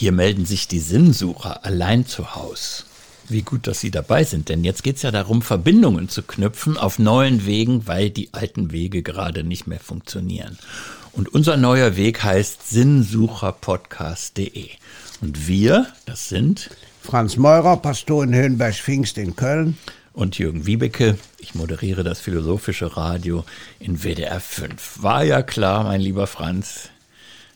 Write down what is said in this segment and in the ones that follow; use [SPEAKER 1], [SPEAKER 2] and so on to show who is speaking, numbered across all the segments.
[SPEAKER 1] Hier melden sich die Sinnsucher allein zu Haus. Wie gut, dass Sie dabei sind, denn jetzt geht es ja darum, Verbindungen zu knüpfen auf neuen Wegen, weil die alten Wege gerade nicht mehr funktionieren. Und unser neuer Weg heißt sinnsucherpodcast.de. Und wir, das sind
[SPEAKER 2] Franz Meurer, Pastor in Höhenberg-Pfingst in Köln.
[SPEAKER 1] Und Jürgen Wiebeke, ich moderiere das philosophische Radio in WDR 5. War ja klar, mein lieber Franz,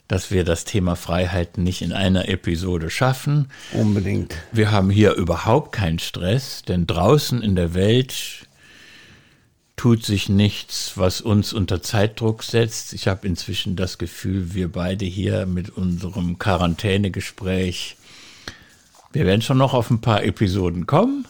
[SPEAKER 1] dass wir das Thema Freiheit nicht in einer Episode schaffen.
[SPEAKER 2] Unbedingt.
[SPEAKER 1] Wir haben hier überhaupt keinen Stress, denn draußen in der Welt tut sich nichts, was uns unter Zeitdruck setzt. Ich habe inzwischen das Gefühl, wir beide hier mit unserem Quarantänegespräch, wir werden schon noch auf ein paar Episoden kommen.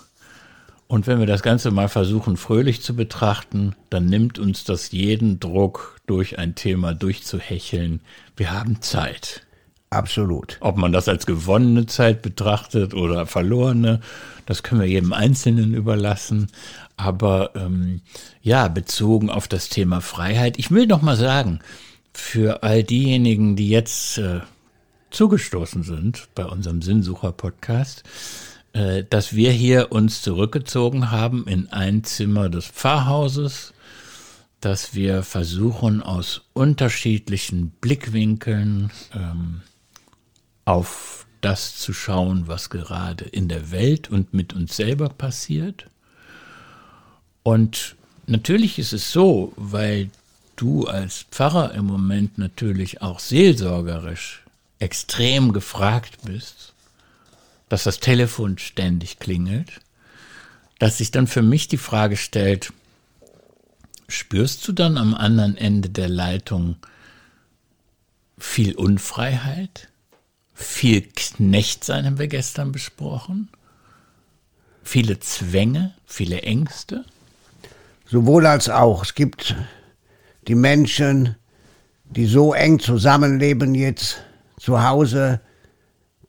[SPEAKER 1] Und wenn wir das Ganze mal versuchen, fröhlich zu betrachten, dann nimmt uns das jeden Druck, durch ein Thema durchzuhecheln. Wir haben Zeit.
[SPEAKER 2] Absolut.
[SPEAKER 1] Ob man das als gewonnene Zeit betrachtet oder verlorene, das können wir jedem Einzelnen überlassen. Aber ähm, ja, bezogen auf das Thema Freiheit, ich will noch mal sagen, für all diejenigen, die jetzt äh, zugestoßen sind bei unserem Sinnsucher-Podcast, dass wir hier uns zurückgezogen haben in ein Zimmer des Pfarrhauses, dass wir versuchen, aus unterschiedlichen Blickwinkeln ähm, auf das zu schauen, was gerade in der Welt und mit uns selber passiert. Und natürlich ist es so, weil du als Pfarrer im Moment natürlich auch seelsorgerisch extrem gefragt bist, dass das Telefon ständig klingelt, dass sich dann für mich die Frage stellt, spürst du dann am anderen Ende der Leitung viel Unfreiheit? Viel Knechtsein haben wir gestern besprochen? Viele Zwänge, viele Ängste?
[SPEAKER 2] Sowohl als auch. Es gibt die Menschen, die so eng zusammenleben jetzt zu Hause,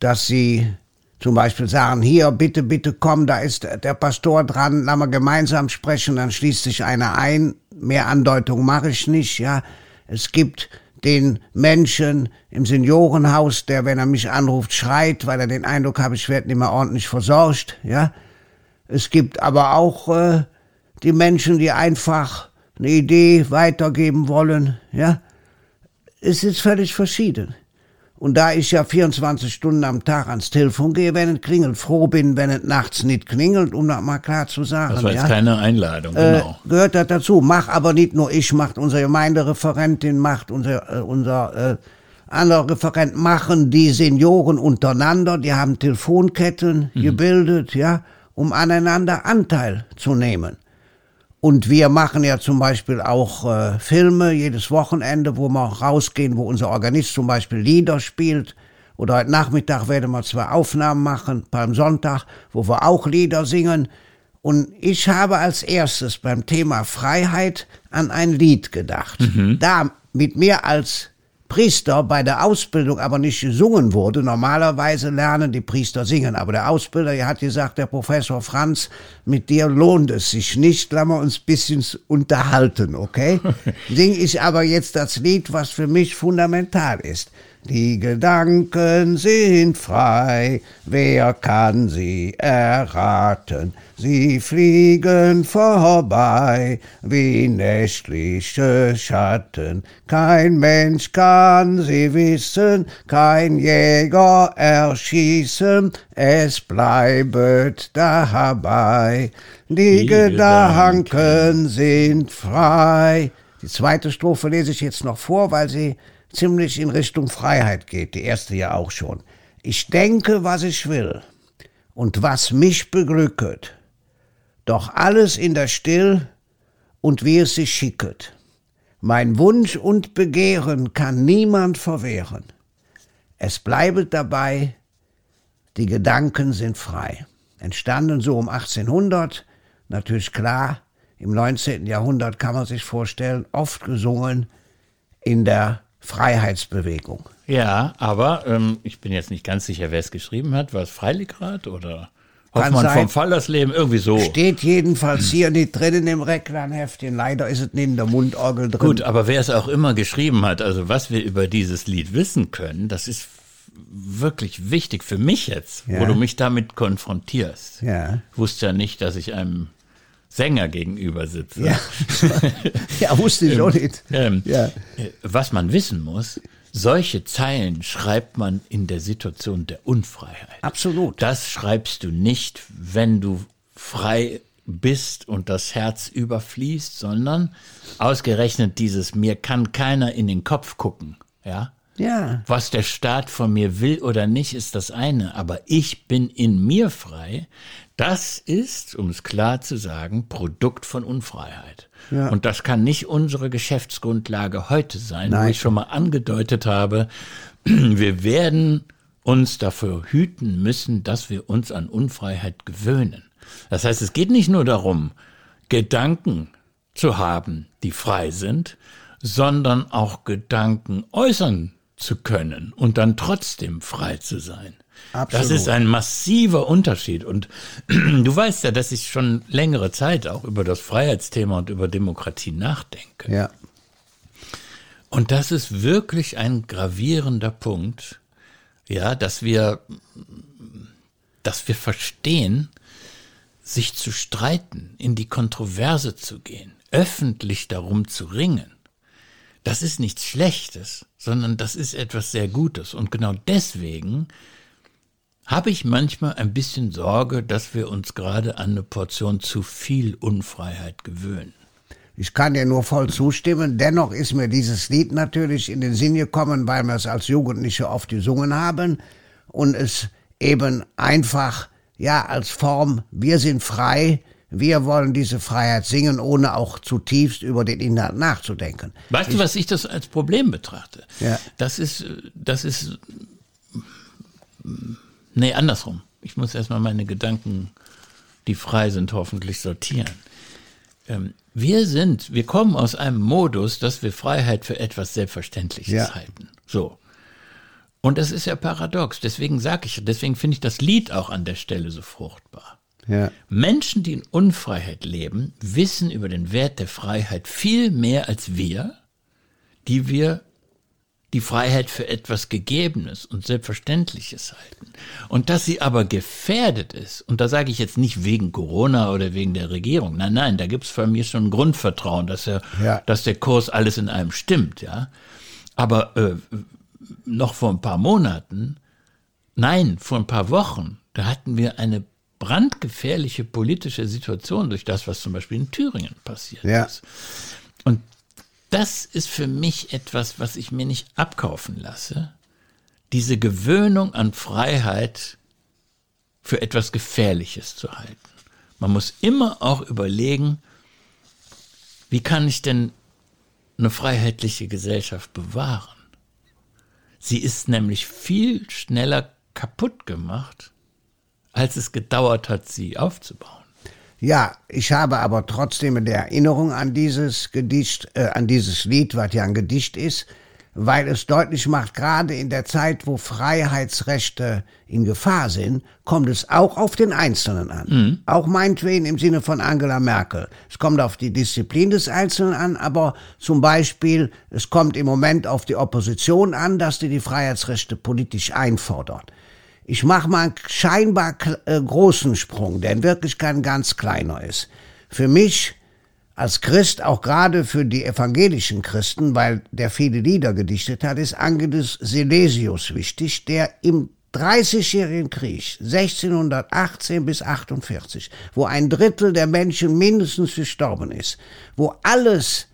[SPEAKER 2] dass sie zum Beispiel sagen, hier, bitte, bitte komm, da ist der Pastor dran, lass mal gemeinsam sprechen, dann schließt sich einer ein. Mehr Andeutung mache ich nicht, ja. Es gibt den Menschen im Seniorenhaus, der, wenn er mich anruft, schreit, weil er den Eindruck hat, ich werde nicht mehr ordentlich versorgt, ja. Es gibt aber auch äh, die Menschen, die einfach eine Idee weitergeben wollen, ja. Es ist völlig verschieden. Und da ich ja 24 Stunden am Tag ans Telefon gehe, wenn es klingelt, froh bin, wenn es nachts nicht klingelt, um das mal klar zu sagen.
[SPEAKER 1] Das war jetzt
[SPEAKER 2] ja.
[SPEAKER 1] keine Einladung,
[SPEAKER 2] äh,
[SPEAKER 1] genau.
[SPEAKER 2] Gehört das dazu. Mach aber nicht nur ich, macht unsere Gemeindereferentin, macht unser, äh, unser äh, anderer Referent, machen die Senioren untereinander, die haben Telefonketten
[SPEAKER 1] Mhm.
[SPEAKER 2] gebildet, ja, um aneinander Anteil zu nehmen. Und wir machen ja zum Beispiel auch äh, Filme jedes Wochenende, wo wir auch rausgehen, wo unser Organist zum Beispiel Lieder spielt. Oder heute Nachmittag werden wir zwei Aufnahmen machen, beim Sonntag, wo wir auch Lieder singen. Und ich habe als erstes beim Thema Freiheit an ein Lied gedacht. Da mit mir als Priester bei der Ausbildung aber nicht gesungen wurde. Normalerweise lernen die Priester singen, aber der Ausbilder der hat gesagt, der Professor Franz, mit dir lohnt es sich nicht, lassen wir uns ein bisschen unterhalten, okay? Sing ich aber jetzt das Lied, was für mich fundamental ist. Die Gedanken sind frei, wer kann sie erraten? Sie fliegen vorbei wie nächtliche Schatten. Kein Mensch kann sie wissen, kein Jäger erschießen, es bleibet dabei. Die,
[SPEAKER 1] Die
[SPEAKER 2] Gedanken sind frei. Die zweite Strophe lese ich jetzt noch vor, weil sie ziemlich in Richtung Freiheit geht, die erste ja auch schon. Ich denke, was ich will und was mich beglücket, doch alles in der Still und wie es sich schicket. Mein Wunsch und Begehren kann niemand verwehren. Es bleibet dabei, die Gedanken sind frei. Entstanden so um 1800, natürlich klar, im 19. Jahrhundert kann man sich vorstellen, oft gesungen in der Freiheitsbewegung.
[SPEAKER 1] Ja, aber ähm, ich bin jetzt nicht ganz sicher, wer es geschrieben hat. War es Freiligrad oder Hoffmann
[SPEAKER 2] sein.
[SPEAKER 1] vom Fallersleben? Irgendwie so.
[SPEAKER 2] Steht jedenfalls hier nicht drin im Reklamheftchen. Leider ist es nicht in der Mundorgel drin.
[SPEAKER 1] Gut, aber wer es auch immer geschrieben hat, also was wir über dieses Lied wissen können, das ist wirklich wichtig für mich jetzt,
[SPEAKER 2] Ja.
[SPEAKER 1] wo du mich damit konfrontierst.
[SPEAKER 2] Ja.
[SPEAKER 1] Ich wusste ja nicht, dass ich einem Sänger gegenüber sitze.
[SPEAKER 2] Ja, ja wusste ich auch nicht.
[SPEAKER 1] Ähm,
[SPEAKER 2] Ja.
[SPEAKER 1] äh, Was man wissen muss, solche Zeilen schreibt man in der Situation der Unfreiheit.
[SPEAKER 2] Absolut.
[SPEAKER 1] Das schreibst du nicht, wenn du frei bist und das Herz überfließt, sondern ausgerechnet dieses mir kann keiner in den Kopf gucken, ja?
[SPEAKER 2] Ja.
[SPEAKER 1] Was der Staat von mir will oder nicht, ist das eine, aber ich bin in mir frei. Das ist, um es klar zu sagen, Produkt von Unfreiheit.
[SPEAKER 2] Ja.
[SPEAKER 1] Und das kann nicht unsere Geschäftsgrundlage heute sein, wo
[SPEAKER 2] Nein.
[SPEAKER 1] ich schon mal angedeutet habe, wir werden uns dafür hüten müssen, dass wir uns an Unfreiheit gewöhnen. Das heißt, es geht nicht nur darum, Gedanken zu haben, die frei sind, sondern auch Gedanken äußern zu können und dann trotzdem frei zu sein.
[SPEAKER 2] Absolut.
[SPEAKER 1] Das ist ein massiver Unterschied. Und du weißt ja, dass ich schon längere Zeit auch über das Freiheitsthema und über Demokratie nachdenke.
[SPEAKER 2] Ja.
[SPEAKER 1] Und das ist wirklich ein gravierender Punkt, ja, dass wir, dass wir verstehen, sich zu streiten, in die Kontroverse zu gehen, öffentlich darum zu ringen. Das ist nichts Schlechtes, sondern das ist etwas sehr Gutes. Und genau deswegen habe ich manchmal ein bisschen Sorge, dass wir uns gerade an eine Portion zu viel Unfreiheit gewöhnen.
[SPEAKER 2] Ich kann dir nur voll zustimmen. Dennoch ist mir dieses Lied natürlich in den Sinn gekommen, weil wir es als Jugendliche oft gesungen haben und es eben einfach, ja, als Form, wir sind frei, wir wollen diese Freiheit singen, ohne auch zutiefst über den Inhalt nachzudenken.
[SPEAKER 1] Weißt du, was ich das als Problem betrachte?
[SPEAKER 2] Ja.
[SPEAKER 1] Das ist, äh, das ist, nee, andersrum. Ich muss erstmal meine Gedanken, die frei sind, hoffentlich sortieren. Ähm, wir sind, wir kommen aus einem Modus, dass wir Freiheit für etwas Selbstverständliches
[SPEAKER 2] Ja.
[SPEAKER 1] halten. So. Und das ist ja paradox. Deswegen sage ich, deswegen finde ich das Lied auch an der Stelle so fruchtbar.
[SPEAKER 2] Ja.
[SPEAKER 1] Menschen, die in Unfreiheit leben, wissen über den Wert der Freiheit viel mehr als wir, die wir die Freiheit für etwas Gegebenes und Selbstverständliches halten. Und dass sie aber gefährdet ist, und da sage ich jetzt nicht wegen Corona oder wegen der Regierung, nein, nein, da gibt es von mir schon ein Grundvertrauen, dass, er,
[SPEAKER 2] Ja.
[SPEAKER 1] dass der Kurs alles in einem stimmt, ja. Aber äh, noch vor ein paar Monaten Nein, vor ein paar Wochen, da hatten wir eine brandgefährliche politische Situation durch das, was zum Beispiel in Thüringen passiert
[SPEAKER 2] Ja.
[SPEAKER 1] ist. Und das ist für mich etwas, was ich mir nicht abkaufen lasse. Diese Gewöhnung an Freiheit für etwas Gefährliches zu halten. Man muss immer auch überlegen, wie kann ich denn eine freiheitliche Gesellschaft bewahren? Sie ist nämlich viel schneller kaputt gemacht, als es gedauert hat, sie aufzubauen.
[SPEAKER 2] Ja, ich habe aber trotzdem eine Erinnerung an dieses Gedicht, äh, an dieses Lied, was ja ein Gedicht ist, weil es deutlich macht, gerade in der Zeit, wo Freiheitsrechte in Gefahr sind, kommt es auch auf den Einzelnen an. Auch meinetwegen im Sinne von Angela Merkel. Es kommt auf die Disziplin des Einzelnen an, aber zum Beispiel, es kommt im Moment auf die Opposition an, dass die die Freiheitsrechte politisch einfordert. Ich mache mal einen scheinbar äh, großen Sprung, der in Wirklichkeit ein ganz kleiner ist. Für mich als Christ, auch gerade für die evangelischen Christen, weil der viele Lieder gedichtet hat, ist Angelus Silesius wichtig, der im 30-jährigen Krieg, 1618 bis 48, wo ein Drittel der Menschen mindestens gestorben ist, wo alles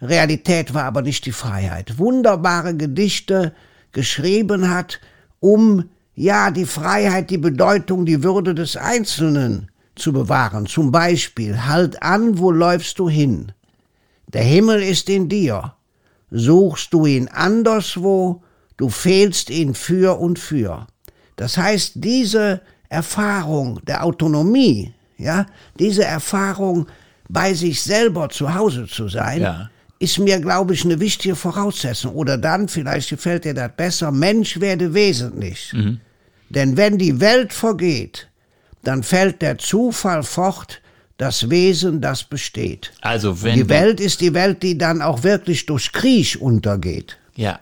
[SPEAKER 2] Realität war aber nicht die Freiheit. Wunderbare Gedichte geschrieben hat, um ja die Freiheit, die Bedeutung, die Würde des Einzelnen zu bewahren. Zum Beispiel, halt an, wo läufst du hin? Der Himmel ist in dir. Suchst du ihn anderswo, du fehlst ihn für und für. Das heißt, diese Erfahrung der Autonomie, ja, diese Erfahrung, bei sich selber zu Hause zu sein,
[SPEAKER 1] Ja.
[SPEAKER 2] Ist mir, glaube ich, eine wichtige Voraussetzung. Oder dann, vielleicht gefällt dir das besser, Mensch werde wesentlich. Denn wenn die Welt vergeht, dann fällt der Zufall fort, das Wesen, das besteht.
[SPEAKER 1] Also wenn
[SPEAKER 2] Die Welt ist die Welt, die dann auch wirklich durch Krieg untergeht.
[SPEAKER 1] Ja.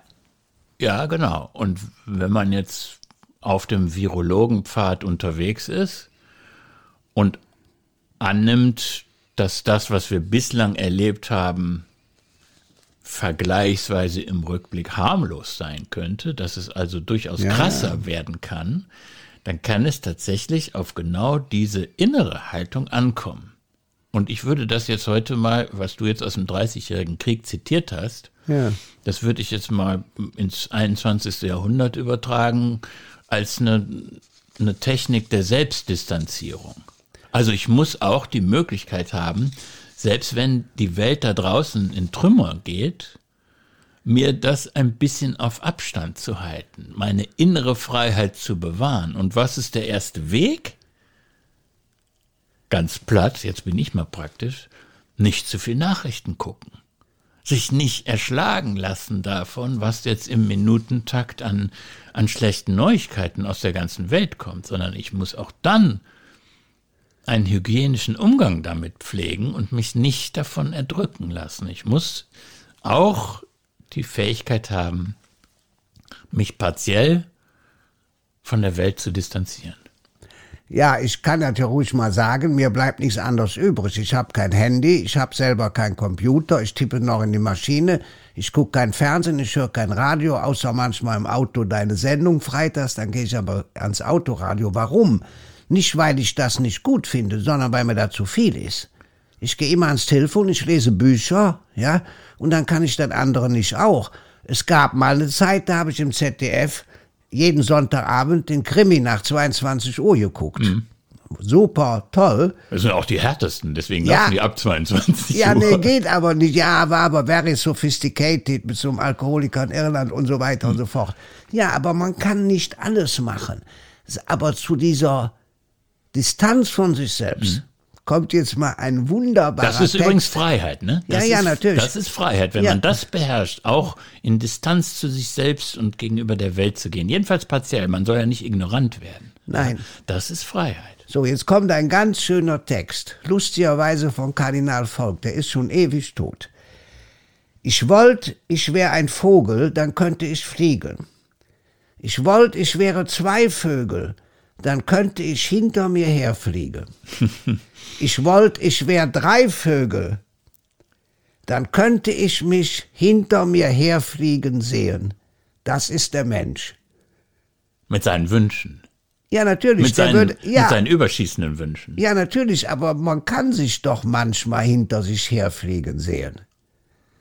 [SPEAKER 1] Ja, genau. Und wenn man jetzt auf dem Virologenpfad unterwegs ist und annimmt, dass das, was wir bislang erlebt haben, vergleichsweise im Rückblick harmlos sein könnte, dass es also durchaus ja, krasser werden kann, dann kann es tatsächlich auf genau diese innere Haltung ankommen. Und ich würde das jetzt heute mal, was du jetzt aus dem 30-jährigen Krieg zitiert hast, ja. das würde ich jetzt mal ins 21. Jahrhundert übertragen als eine, eine Technik der Selbstdistanzierung. Also ich muss auch die Möglichkeit haben, selbst wenn die Welt da draußen in Trümmer geht, mir das ein bisschen auf Abstand zu halten, meine innere Freiheit zu bewahren. Und was ist der erste Weg? Ganz platt, jetzt bin ich mal praktisch, nicht zu viel Nachrichten gucken. Sich nicht erschlagen lassen davon, was jetzt im Minutentakt an, an schlechten Neuigkeiten aus der ganzen Welt kommt, sondern ich muss auch dann einen hygienischen Umgang damit pflegen und mich nicht davon erdrücken lassen. Ich muss auch die Fähigkeit haben, mich partiell von der Welt zu distanzieren.
[SPEAKER 2] Ja, ich kann das ja ruhig mal sagen, mir bleibt nichts anderes übrig. Ich habe kein Handy, ich habe selber keinen Computer, ich tippe noch in die Maschine, ich gucke kein Fernsehen, ich höre kein Radio, außer manchmal im Auto deine Sendung freitags, dann gehe ich aber ans Autoradio. Warum? Nicht, weil ich das nicht gut finde, sondern weil mir da zu viel ist. Ich gehe immer ans Telefon, ich lese Bücher, ja, und dann kann ich das andere nicht auch. Es gab mal eine Zeit, da habe ich im ZDF jeden Sonntagabend den Krimi nach 22 Uhr geguckt. Mhm. Super, toll.
[SPEAKER 1] Das sind auch die härtesten, deswegen ja. laufen die ab 22
[SPEAKER 2] ja, Uhr. Ja, nee, geht aber nicht. Ja, war aber very sophisticated mit so einem Alkoholiker in Irland und so weiter mhm. und so fort. Ja, aber man kann nicht alles machen. Aber zu dieser Distanz von sich selbst. Mhm. Kommt jetzt mal ein wunderbarer
[SPEAKER 1] Das ist Text. übrigens Freiheit, ne?
[SPEAKER 2] Das
[SPEAKER 1] ja,
[SPEAKER 2] ja, natürlich.
[SPEAKER 1] Das ist Freiheit, wenn ja. man das beherrscht, auch in Distanz zu sich selbst und gegenüber der Welt zu gehen. Jedenfalls partiell. Man soll ja nicht ignorant werden.
[SPEAKER 2] Nein.
[SPEAKER 1] Das ist Freiheit.
[SPEAKER 2] So, jetzt kommt ein ganz schöner Text. Lustigerweise von Kardinal Volk. Der ist schon ewig tot. Ich wollt, ich wäre ein Vogel, dann könnte ich fliegen. Ich wollt, ich wäre zwei Vögel, dann könnte ich hinter mir herfliegen. ich wollte, ich wäre drei Vögel, dann könnte ich mich hinter mir herfliegen sehen. Das ist der Mensch.
[SPEAKER 1] Mit seinen Wünschen.
[SPEAKER 2] Ja, natürlich.
[SPEAKER 1] Mit seinen, würde, ja. mit seinen überschießenden Wünschen.
[SPEAKER 2] Ja, natürlich, aber man kann sich doch manchmal hinter sich herfliegen sehen.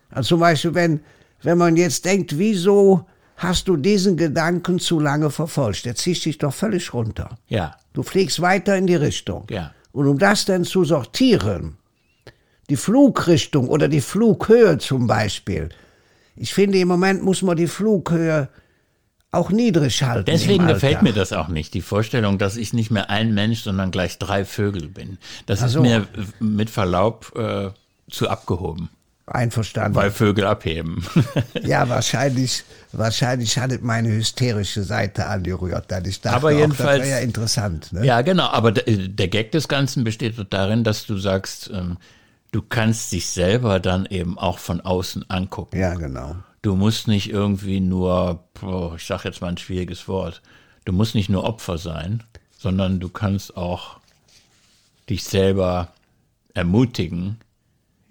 [SPEAKER 2] Also zum Beispiel, wenn, wenn man jetzt denkt, wieso hast du diesen Gedanken zu lange verfolgt. Der zieht dich doch völlig runter.
[SPEAKER 1] Ja.
[SPEAKER 2] Du fliegst weiter in die Richtung.
[SPEAKER 1] Ja.
[SPEAKER 2] Und um das dann zu sortieren, die Flugrichtung oder die Flughöhe zum Beispiel, ich finde, im Moment muss man die Flughöhe auch niedrig halten.
[SPEAKER 1] Deswegen gefällt mir das auch nicht, die Vorstellung, dass ich nicht mehr ein Mensch, sondern gleich drei Vögel bin. Das also, ist mir mit Verlaub äh, zu abgehoben.
[SPEAKER 2] Einverstanden.
[SPEAKER 1] Weil Vögel abheben.
[SPEAKER 2] ja, wahrscheinlich, wahrscheinlich hat es meine hysterische Seite angerührt. Dann ich dachte,
[SPEAKER 1] aber jedenfalls,
[SPEAKER 2] das wäre ja interessant. Ne?
[SPEAKER 1] Ja, genau. Aber der Gag des Ganzen besteht darin, dass du sagst, ähm, du kannst dich selber dann eben auch von außen angucken.
[SPEAKER 2] Ja, genau.
[SPEAKER 1] Du musst nicht irgendwie nur, ich sage jetzt mal ein schwieriges Wort, du musst nicht nur Opfer sein, sondern du kannst auch dich selber ermutigen,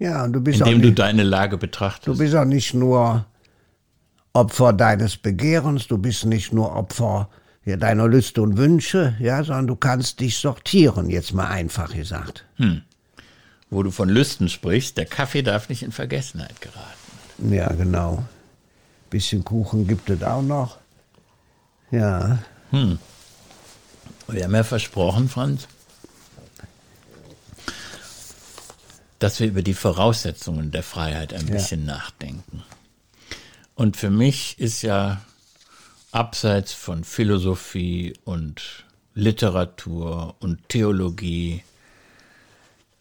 [SPEAKER 2] ja, und du bist
[SPEAKER 1] Indem
[SPEAKER 2] nicht,
[SPEAKER 1] du deine Lage betrachtest.
[SPEAKER 2] Du bist auch nicht nur Opfer deines Begehrens, du bist nicht nur Opfer ja, deiner Lüste und Wünsche, ja, sondern du kannst dich sortieren, jetzt mal einfach gesagt.
[SPEAKER 1] Hm. Wo du von Lüsten sprichst, der Kaffee darf nicht in Vergessenheit geraten.
[SPEAKER 2] Ja, genau. Bisschen Kuchen gibt es auch noch. Ja.
[SPEAKER 1] Hm. Wir haben ja versprochen, Franz, dass wir über die Voraussetzungen der Freiheit ein ja. bisschen nachdenken. Und für mich ist ja abseits von Philosophie und Literatur und Theologie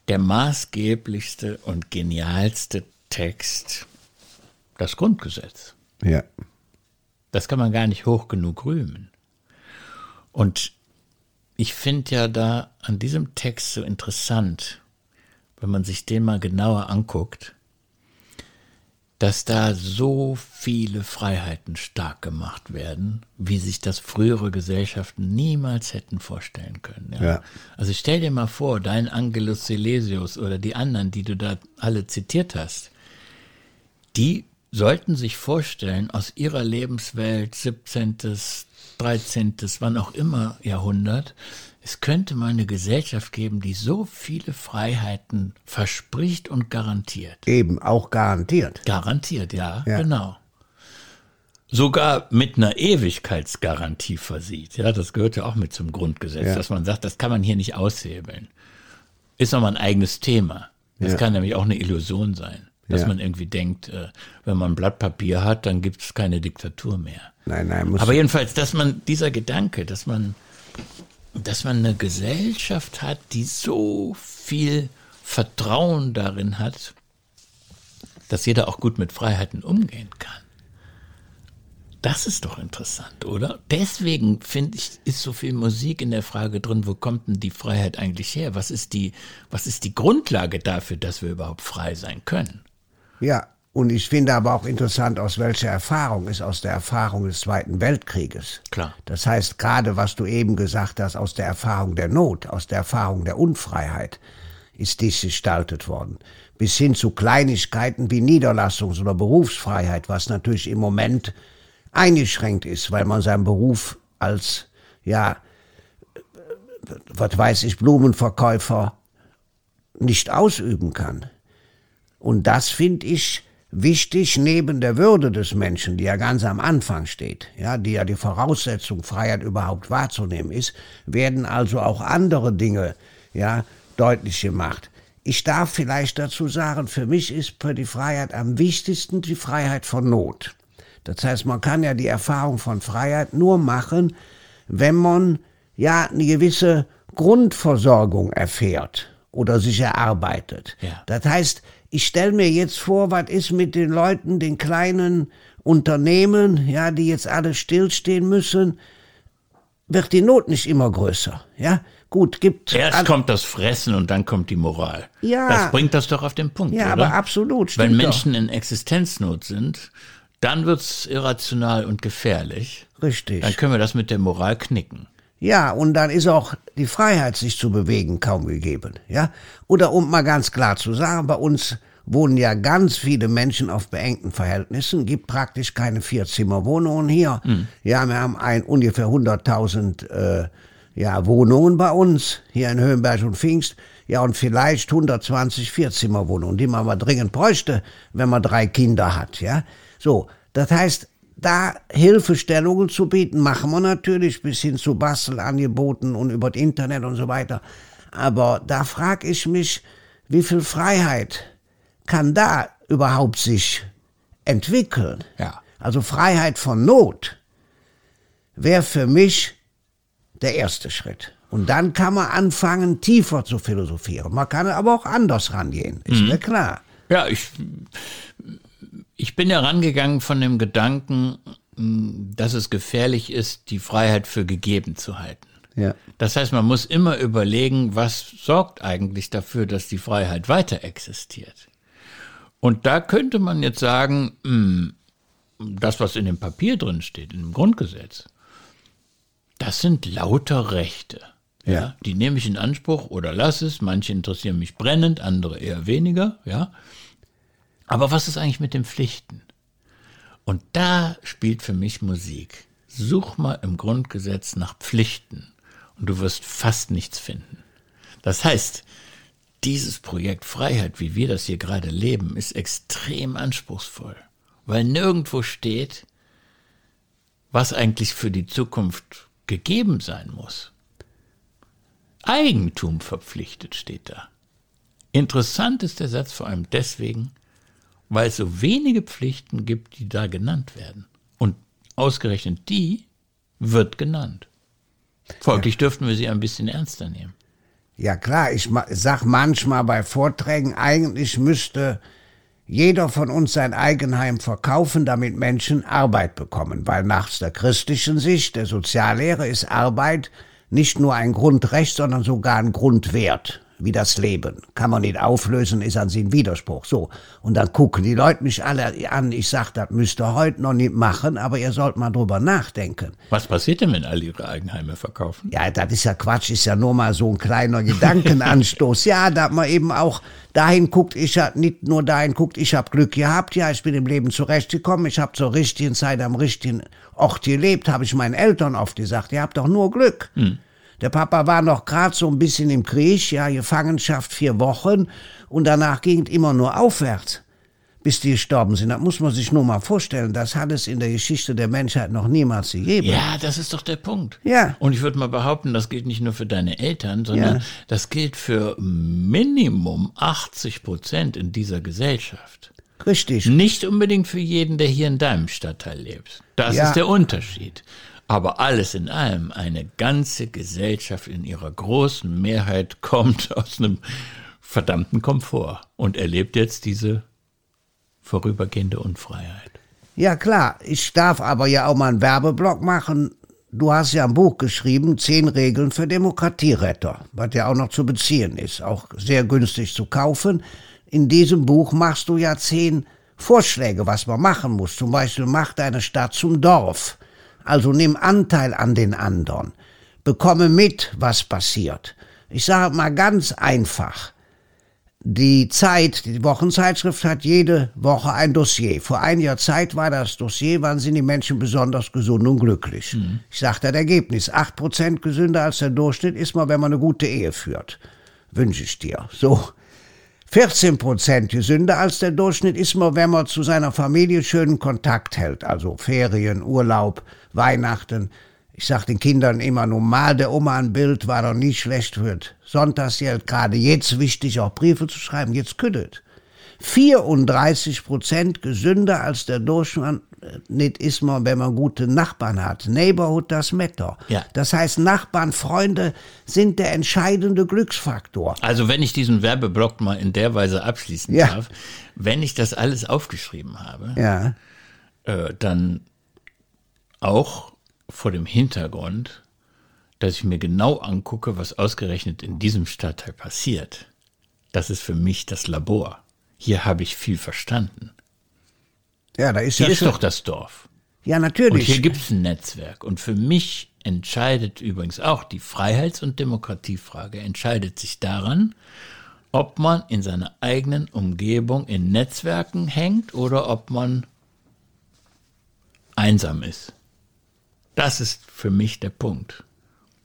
[SPEAKER 1] der maßgeblichste und genialste Text das Grundgesetz.
[SPEAKER 2] Ja.
[SPEAKER 1] Das kann man gar nicht hoch genug rühmen. Und ich finde ja da an diesem Text so interessant, wenn man sich den mal genauer anguckt, dass da so viele Freiheiten stark gemacht werden, wie sich das frühere Gesellschaften niemals hätten vorstellen können. Ja? ja. Also stell dir mal vor, dein Angelus Silesius oder die anderen, die du da alle zitiert hast, die sollten sich vorstellen, aus ihrer Lebenswelt 17., 13., wann auch immer Jahrhundert, es könnte mal eine Gesellschaft geben, die so viele Freiheiten verspricht und garantiert.
[SPEAKER 2] Eben, auch garantiert.
[SPEAKER 1] Garantiert, ja, ja. genau. Sogar mit einer Ewigkeitsgarantie versieht. Ja, das gehört ja auch mit zum Grundgesetz, ja. dass man sagt, das kann man hier nicht aushebeln. Ist nochmal ein eigenes Thema. Das ja. kann nämlich auch eine Illusion sein, dass man irgendwie denkt, äh, wenn man ein Blatt Papier hat, dann gibt es keine Diktatur mehr.
[SPEAKER 2] Nein, nein, muss
[SPEAKER 1] Aber jedenfalls, dass man dieser Gedanke, dass man dass man eine Gesellschaft hat, die so viel Vertrauen darin hat, dass jeder auch gut mit Freiheiten umgehen kann. Das ist doch interessant, oder? Deswegen finde ich, ist so viel Musik in der Frage drin, wo kommt denn die Freiheit eigentlich her? Was ist die, was ist die Grundlage dafür, dass wir überhaupt frei sein können?
[SPEAKER 2] Ja, und ich finde aber auch interessant, aus welcher Erfahrung ist aus der Erfahrung des Zweiten Weltkrieges.
[SPEAKER 1] Klar.
[SPEAKER 2] Das heißt, gerade was du eben gesagt hast, aus der Erfahrung der Not, aus der Erfahrung der Unfreiheit ist dies gestaltet worden. Bis hin zu Kleinigkeiten wie Niederlassungs- oder Berufsfreiheit, was natürlich im Moment eingeschränkt ist, weil man seinen Beruf als, ja, was weiß ich, Blumenverkäufer nicht ausüben kann. Und das finde ich, Wichtig neben der Würde des Menschen, die ja ganz am Anfang steht, ja, die ja die Voraussetzung, Freiheit überhaupt wahrzunehmen ist, werden also auch andere Dinge, ja, deutlich gemacht. Ich darf vielleicht dazu sagen, für mich ist für die Freiheit am wichtigsten die Freiheit von Not. Das heißt, man kann ja die Erfahrung von Freiheit nur machen, wenn man ja eine gewisse Grundversorgung erfährt oder sich erarbeitet. Ja. Das heißt, ich stelle mir jetzt vor, was ist mit den Leuten, den kleinen Unternehmen, ja, die jetzt alle stillstehen müssen, wird die Not nicht immer größer, ja? Gut, gibt.
[SPEAKER 1] Erst kommt das Fressen und dann kommt die Moral. Ja. Das bringt das doch auf den Punkt,
[SPEAKER 2] ja,
[SPEAKER 1] oder?
[SPEAKER 2] aber absolut.
[SPEAKER 1] Wenn Menschen doch. in Existenznot sind, dann wird's irrational und gefährlich.
[SPEAKER 2] Richtig.
[SPEAKER 1] Dann können wir das mit der Moral knicken.
[SPEAKER 2] Ja, und dann ist auch die Freiheit, sich zu bewegen, kaum gegeben. Ja, oder um mal ganz klar zu sagen, bei uns wohnen ja ganz viele Menschen auf beengten Verhältnissen, gibt praktisch keine Vierzimmerwohnungen hier. Mhm. Ja, wir haben ein, ungefähr 100.000 äh, ja, Wohnungen bei uns, hier in Höhenberg und Pfingst. Ja, und vielleicht 120 Vierzimmerwohnungen, die man aber dringend bräuchte, wenn man drei Kinder hat. Ja, so. Das heißt, da Hilfestellungen zu bieten, machen wir natürlich bis hin zu Bastelangeboten und über das Internet und so weiter. Aber da frage ich mich, wie viel Freiheit kann da überhaupt sich entwickeln?
[SPEAKER 1] Ja.
[SPEAKER 2] Also Freiheit von Not wäre für mich der erste Schritt. Und dann kann man anfangen, tiefer zu philosophieren. Man kann aber auch anders rangehen, ist mhm. mir klar.
[SPEAKER 1] Ja, ich ich bin ja rangegangen von dem Gedanken, dass es gefährlich ist, die Freiheit für gegeben zu halten.
[SPEAKER 2] Ja.
[SPEAKER 1] Das heißt, man muss immer überlegen, was sorgt eigentlich dafür, dass die Freiheit weiter existiert. Und da könnte man jetzt sagen, das, was in dem Papier drin steht, in dem Grundgesetz, das sind lauter Rechte. Ja. ja. Die nehme ich in Anspruch oder lasse es. Manche interessieren mich brennend, andere eher weniger. Ja. Aber was ist eigentlich mit den Pflichten? Und da spielt für mich Musik. Such mal im Grundgesetz nach Pflichten und du wirst fast nichts finden. Das heißt, dieses Projekt Freiheit, wie wir das hier gerade leben, ist extrem anspruchsvoll, weil nirgendwo steht, was eigentlich für die Zukunft gegeben sein muss. Eigentum verpflichtet steht da. Interessant ist der Satz vor allem deswegen, weil es so wenige Pflichten gibt, die da genannt werden. Und ausgerechnet die wird genannt. Folglich ja. dürften wir sie ein bisschen ernster nehmen.
[SPEAKER 2] Ja klar, ich sag manchmal bei Vorträgen, eigentlich müsste jeder von uns sein Eigenheim verkaufen, damit Menschen Arbeit bekommen, weil nach der christlichen Sicht der Soziallehre ist Arbeit nicht nur ein Grundrecht, sondern sogar ein Grundwert. Wie das Leben. Kann man nicht auflösen, ist an sich ein Widerspruch. So. Und dann gucken die Leute mich alle an. Ich sag, das müsst ihr heute noch nicht machen, aber ihr sollt mal drüber nachdenken.
[SPEAKER 1] Was passiert denn, wenn alle ihre Eigenheime verkaufen?
[SPEAKER 2] Ja, das ist ja Quatsch, ist ja nur mal so ein kleiner Gedankenanstoß. ja, da man eben auch dahin guckt, ich hab nicht nur dahin guckt, ich hab Glück gehabt, ja, ich bin im Leben zurechtgekommen, ich hab zur richtigen Zeit am richtigen Ort gelebt, habe ich meinen Eltern oft gesagt, ihr habt doch nur Glück. Hm. Der Papa war noch gerade so ein bisschen im Krieg, ja, Gefangenschaft vier Wochen und danach ging es immer nur aufwärts, bis die gestorben sind. Das muss man sich nur mal vorstellen. Das hat es in der Geschichte der Menschheit noch niemals gegeben.
[SPEAKER 1] Ja, das ist doch der Punkt.
[SPEAKER 2] Ja.
[SPEAKER 1] Und ich würde mal behaupten, das gilt nicht nur für deine Eltern, sondern ja. das gilt für Minimum 80 Prozent in dieser Gesellschaft.
[SPEAKER 2] Richtig.
[SPEAKER 1] Nicht unbedingt für jeden, der hier in deinem Stadtteil lebt. Das ja. ist der Unterschied. Aber alles in allem, eine ganze Gesellschaft in ihrer großen Mehrheit kommt aus einem verdammten Komfort und erlebt jetzt diese vorübergehende Unfreiheit.
[SPEAKER 2] Ja klar, ich darf aber ja auch mal einen Werbeblock machen. Du hast ja ein Buch geschrieben, Zehn Regeln für Demokratieretter, was ja auch noch zu beziehen ist, auch sehr günstig zu kaufen. In diesem Buch machst du ja zehn Vorschläge, was man machen muss. Zum Beispiel mach deine Stadt zum Dorf. Also nimm Anteil an den anderen. Bekomme mit, was passiert. Ich sage mal ganz einfach. Die Zeit, die Wochenzeitschrift hat jede Woche ein Dossier. Vor einiger Zeit war das Dossier, wann sind die Menschen besonders gesund und glücklich. Mhm. Ich sage das Ergebnis, acht Prozent gesünder als der Durchschnitt ist man, wenn man eine gute Ehe führt. Wünsche ich dir. So. 14 Prozent gesünder als der Durchschnitt ist man, wenn man zu seiner Familie schönen Kontakt hält, also Ferien, Urlaub, Weihnachten. Ich sag den Kindern immer, normal der Oma ein Bild war doch nie schlecht wird. Sonntagsgeld, gerade jetzt wichtig, auch Briefe zu schreiben, jetzt küttet. 34 Prozent gesünder als der Durchschnitt ist man, wenn man gute Nachbarn hat. Neighborhood das Matter.
[SPEAKER 1] Ja.
[SPEAKER 2] Das heißt, Nachbarn, Freunde sind der entscheidende Glücksfaktor.
[SPEAKER 1] Also wenn ich diesen Werbeblock mal in der Weise abschließen ja. darf, wenn ich das alles aufgeschrieben habe,
[SPEAKER 2] ja.
[SPEAKER 1] äh, dann auch vor dem Hintergrund, dass ich mir genau angucke, was ausgerechnet in diesem Stadtteil passiert. Das ist für mich das Labor hier habe ich viel verstanden.
[SPEAKER 2] Ja, da ist
[SPEAKER 1] hier
[SPEAKER 2] ja
[SPEAKER 1] ist doch das Dorf.
[SPEAKER 2] Ja, natürlich.
[SPEAKER 1] Und hier gibt es ein Netzwerk. Und für mich entscheidet übrigens auch die Freiheits- und Demokratiefrage, entscheidet sich daran, ob man in seiner eigenen Umgebung in Netzwerken hängt oder ob man einsam ist. Das ist für mich der Punkt.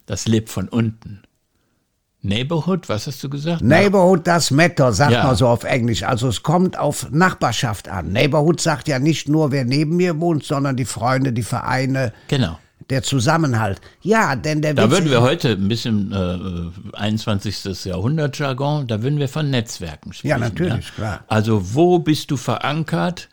[SPEAKER 1] Das lebt von unten. Neighborhood, was hast du gesagt?
[SPEAKER 2] Neighborhood das Matter, sagt ja. man so auf Englisch. Also es kommt auf Nachbarschaft an. Neighborhood sagt ja nicht nur, wer neben mir wohnt, sondern die Freunde, die Vereine.
[SPEAKER 1] Genau.
[SPEAKER 2] Der Zusammenhalt. Ja, denn der
[SPEAKER 1] Da würden wir heute ein bisschen äh, 21. Jahrhundert-Jargon, da würden wir von Netzwerken sprechen.
[SPEAKER 2] Ja, natürlich, ja? klar.
[SPEAKER 1] Also wo bist du verankert?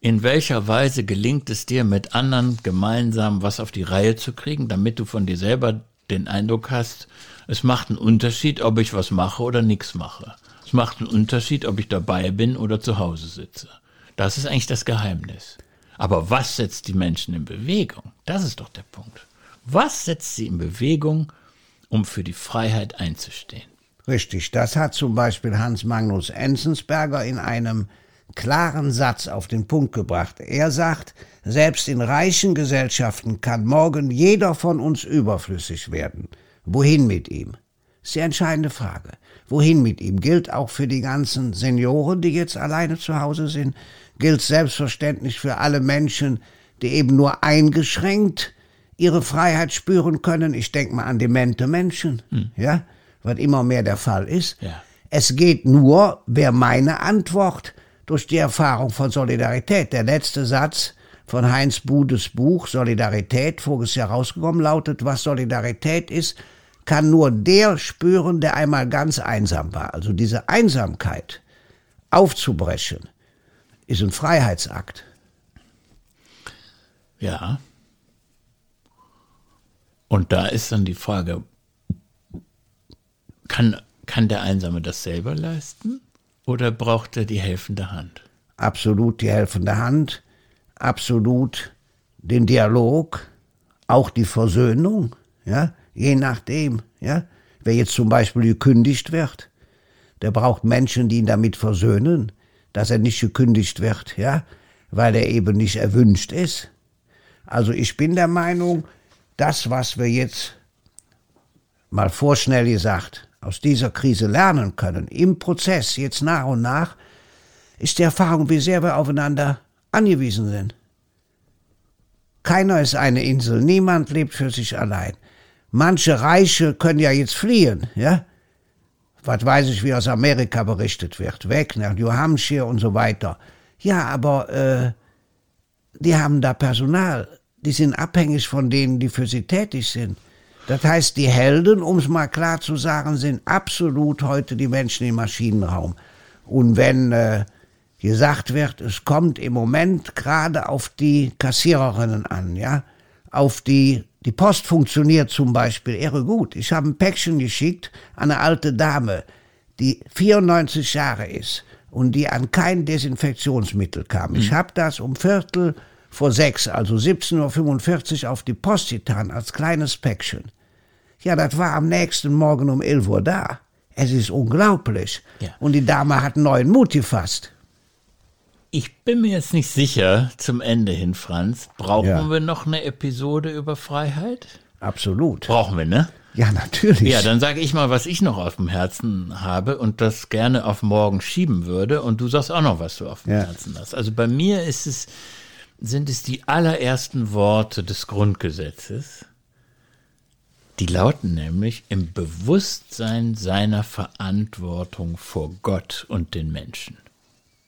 [SPEAKER 1] In welcher Weise gelingt es dir, mit anderen gemeinsam was auf die Reihe zu kriegen, damit du von dir selber den Eindruck hast, es macht einen Unterschied, ob ich was mache oder nichts mache. Es macht einen Unterschied, ob ich dabei bin oder zu Hause sitze. Das ist eigentlich das Geheimnis. Aber was setzt die Menschen in Bewegung? Das ist doch der Punkt. Was setzt sie in Bewegung, um für die Freiheit einzustehen?
[SPEAKER 2] Richtig, das hat zum Beispiel Hans Magnus Enzensberger in einem klaren Satz auf den Punkt gebracht. Er sagt, selbst in reichen Gesellschaften kann morgen jeder von uns überflüssig werden. Wohin mit ihm? Ist die entscheidende Frage. Wohin mit ihm? Gilt auch für die ganzen Senioren, die jetzt alleine zu Hause sind. Gilt selbstverständlich für alle Menschen, die eben nur eingeschränkt ihre Freiheit spüren können. Ich denke mal an demente Menschen, hm. ja, was immer mehr der Fall ist.
[SPEAKER 1] Ja.
[SPEAKER 2] Es geht nur, wer meine Antwort durch die Erfahrung von Solidarität. Der letzte Satz von Heinz Budes Buch Solidarität, voriges Jahr rausgekommen, lautet, was Solidarität ist, kann nur der spüren, der einmal ganz einsam war. Also diese Einsamkeit aufzubrechen, ist ein Freiheitsakt.
[SPEAKER 1] Ja. Und da ist dann die Frage, kann, kann der Einsame das selber leisten oder braucht er die helfende Hand?
[SPEAKER 2] Absolut die helfende Hand, absolut den Dialog, auch die Versöhnung, ja je nachdem, ja. Wer jetzt zum Beispiel gekündigt wird, Der braucht Menschen, die ihn damit versöhnen, dass er nicht gekündigt wird, ja, weil er eben nicht erwünscht ist. Also ich bin der Meinung, das, was wir jetzt mal vorschnell gesagt aus dieser Krise lernen können, im Prozess, jetzt nach und nach, ist die Erfahrung, wie sehr wir aufeinander angewiesen sind. Keiner ist eine Insel, niemand lebt für sich allein. Manche Reiche können ja jetzt fliehen, ja? Was weiß ich, wie aus Amerika berichtet wird, weg nach New Hampshire und so weiter. Ja, aber äh, die haben da Personal, die sind abhängig von denen, die für sie tätig sind. Das heißt, die Helden, um es mal klar zu sagen, sind absolut heute die Menschen im Maschinenraum. Und wenn äh, gesagt wird, es kommt im Moment gerade auf die Kassiererinnen an, ja, auf die, die Post funktioniert zum Beispiel irre gut. Ich habe ein Päckchen geschickt an eine alte Dame, die 94 Jahre ist und die an kein Desinfektionsmittel kam. Ich habe das um Viertel vor sechs, also 17.45 Uhr auf die Post getan, als kleines Päckchen. Ja, das war am nächsten Morgen um 11 Uhr da. Es ist unglaublich.
[SPEAKER 1] Ja.
[SPEAKER 2] Und die Dame hat neuen Mut gefasst.
[SPEAKER 1] Ich bin mir jetzt nicht sicher zum Ende hin, Franz. Brauchen
[SPEAKER 2] Ja.
[SPEAKER 1] wir noch eine Episode über Freiheit?
[SPEAKER 2] Absolut.
[SPEAKER 1] Brauchen wir, ne?
[SPEAKER 2] Ja, natürlich.
[SPEAKER 1] Ja, dann sage ich mal, was ich noch auf dem Herzen habe und das gerne auf morgen schieben würde. Und du sagst auch noch, was du auf dem
[SPEAKER 2] Ja.
[SPEAKER 1] Herzen hast. Also bei mir ist es, sind es die allerersten Worte des Grundgesetzes. Die lauten nämlich im Bewusstsein seiner Verantwortung vor Gott und den Menschen.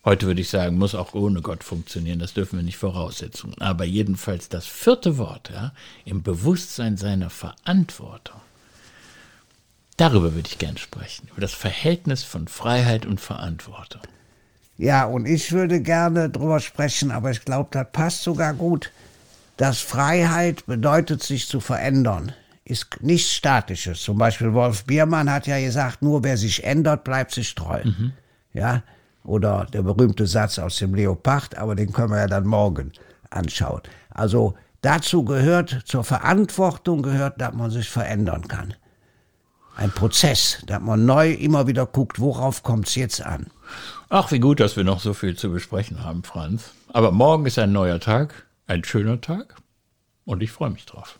[SPEAKER 1] Heute würde ich sagen, muss auch ohne Gott funktionieren, das dürfen wir nicht Voraussetzungen. Aber jedenfalls das vierte Wort, ja, im Bewusstsein seiner Verantwortung. Darüber würde ich gern sprechen, über das Verhältnis von Freiheit und Verantwortung.
[SPEAKER 2] Ja, und ich würde gerne drüber sprechen, aber ich glaube, das passt sogar gut, dass Freiheit bedeutet, sich zu verändern, ist nichts Statisches. Zum Beispiel Wolf Biermann hat ja gesagt, nur wer sich ändert, bleibt sich treu. Ja, oder der berühmte Satz aus dem Leopard, aber den können wir ja dann morgen anschauen. Also dazu gehört, zur Verantwortung gehört, dass man sich verändern kann. Ein Prozess, dass man neu immer wieder guckt, worauf kommt es jetzt an.
[SPEAKER 1] Ach, wie gut, dass wir noch so viel zu besprechen haben, Franz. Aber morgen ist ein neuer Tag, ein schöner Tag und ich freue mich drauf.